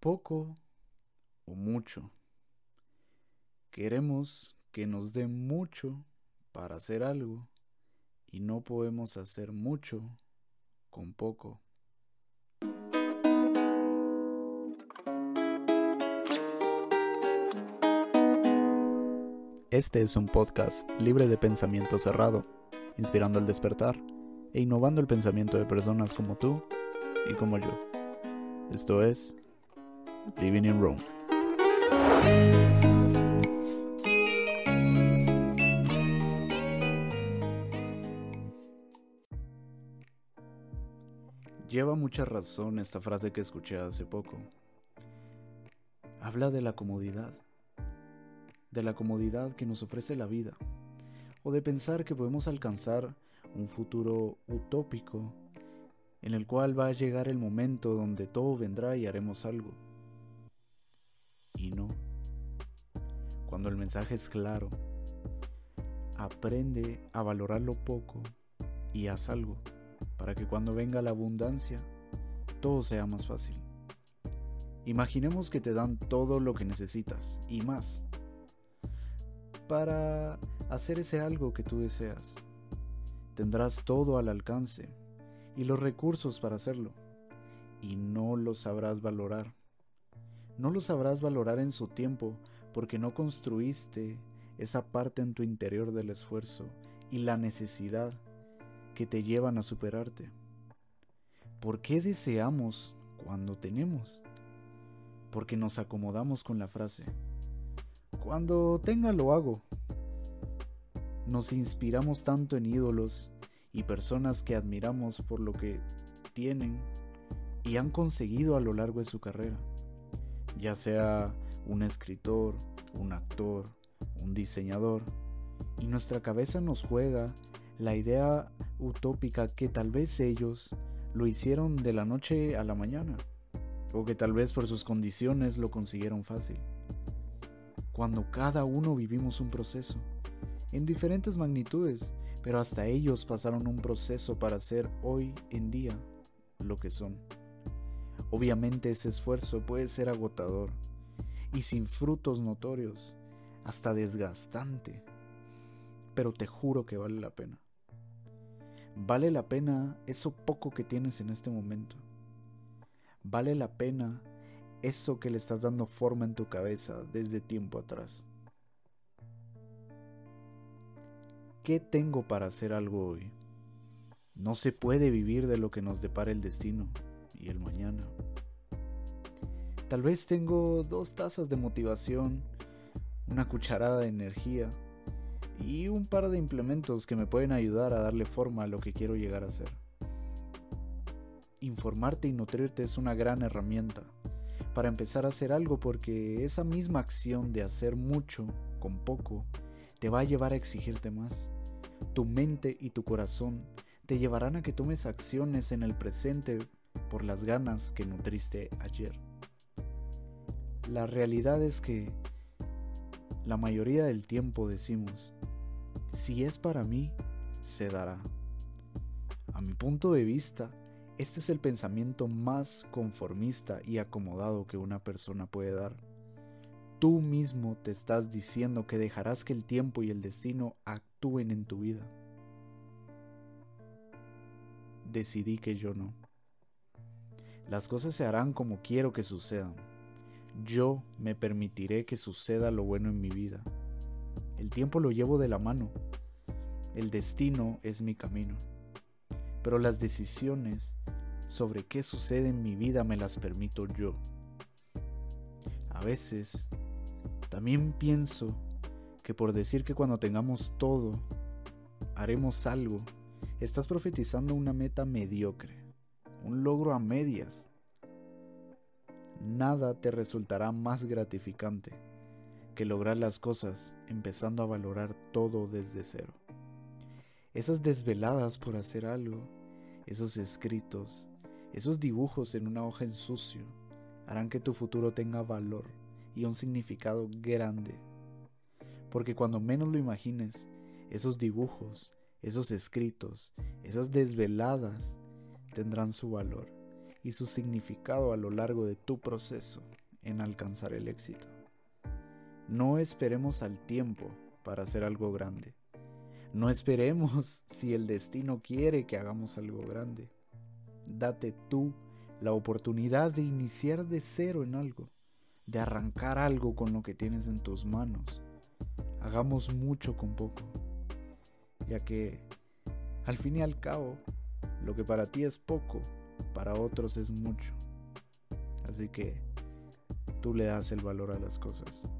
poco o mucho. Queremos que nos dé mucho para hacer algo y no podemos hacer mucho con poco. Este es un podcast libre de pensamiento cerrado, inspirando al despertar e innovando el pensamiento de personas como tú y como yo. Esto es Living in Rome. Lleva mucha razón esta frase que escuché hace poco. Habla de la comodidad, de la comodidad que nos ofrece la vida, o de pensar que podemos alcanzar un futuro utópico en el cual va a llegar el momento donde todo vendrá y haremos algo. Y no. Cuando el mensaje es claro, aprende a valorar lo poco y haz algo para que cuando venga la abundancia, todo sea más fácil. Imaginemos que te dan todo lo que necesitas y más para hacer ese algo que tú deseas. Tendrás todo al alcance y los recursos para hacerlo, y no lo sabrás valorar. No lo sabrás valorar en su tiempo porque no construiste esa parte en tu interior del esfuerzo y la necesidad que te llevan a superarte. ¿Por qué deseamos cuando tenemos? Porque nos acomodamos con la frase. Cuando tenga lo hago. Nos inspiramos tanto en ídolos y personas que admiramos por lo que tienen y han conseguido a lo largo de su carrera, ya sea un escritor, un actor, un diseñador, y nuestra cabeza nos juega la idea utópica que tal vez ellos lo hicieron de la noche a la mañana, o que tal vez por sus condiciones lo consiguieron fácil. Cuando cada uno vivimos un proceso, en diferentes magnitudes, pero hasta ellos pasaron un proceso para ser hoy en día lo que son. Obviamente ese esfuerzo puede ser agotador y sin frutos notorios, hasta desgastante, pero te juro que vale la pena. Vale la pena eso poco que tienes en este momento. Vale la pena eso que le estás dando forma en tu cabeza desde tiempo atrás. ¿Qué tengo para hacer algo hoy? No se puede vivir de lo que nos depara el destino y el mañana. Tal vez tengo dos tazas de motivación, una cucharada de energía y un par de implementos que me pueden ayudar a darle forma a lo que quiero llegar a ser. Informarte y nutrirte es una gran herramienta para empezar a hacer algo porque esa misma acción de hacer mucho con poco te va a llevar a exigirte más. Tu mente y tu corazón te llevarán a que tomes acciones en el presente por las ganas que nutriste ayer. La realidad es que la mayoría del tiempo decimos, si es para mí, se dará. A mi punto de vista, este es el pensamiento más conformista y acomodado que una persona puede dar tú mismo te estás diciendo que dejarás que el tiempo y el destino actúen en tu vida. Decidí que yo no. Las cosas se harán como quiero que sucedan. Yo me permitiré que suceda lo bueno en mi vida. El tiempo lo llevo de la mano. El destino es mi camino. Pero las decisiones sobre qué sucede en mi vida me las permito yo. A veces también pienso que por decir que cuando tengamos todo, haremos algo, estás profetizando una meta mediocre, un logro a medias. Nada te resultará más gratificante que lograr las cosas empezando a valorar todo desde cero. Esas desveladas por hacer algo, esos escritos, esos dibujos en una hoja en sucio, harán que tu futuro tenga valor y un significado grande. Porque cuando menos lo imagines, esos dibujos, esos escritos, esas desveladas tendrán su valor y su significado a lo largo de tu proceso en alcanzar el éxito. No esperemos al tiempo para hacer algo grande. No esperemos si el destino quiere que hagamos algo grande. Date tú la oportunidad de iniciar de cero en algo, de arrancar algo con lo que tienes en tus manos. Hagamos mucho con poco, ya que al fin y al cabo, lo que para ti es poco, para otros es mucho. Así que tú le das el valor a las cosas.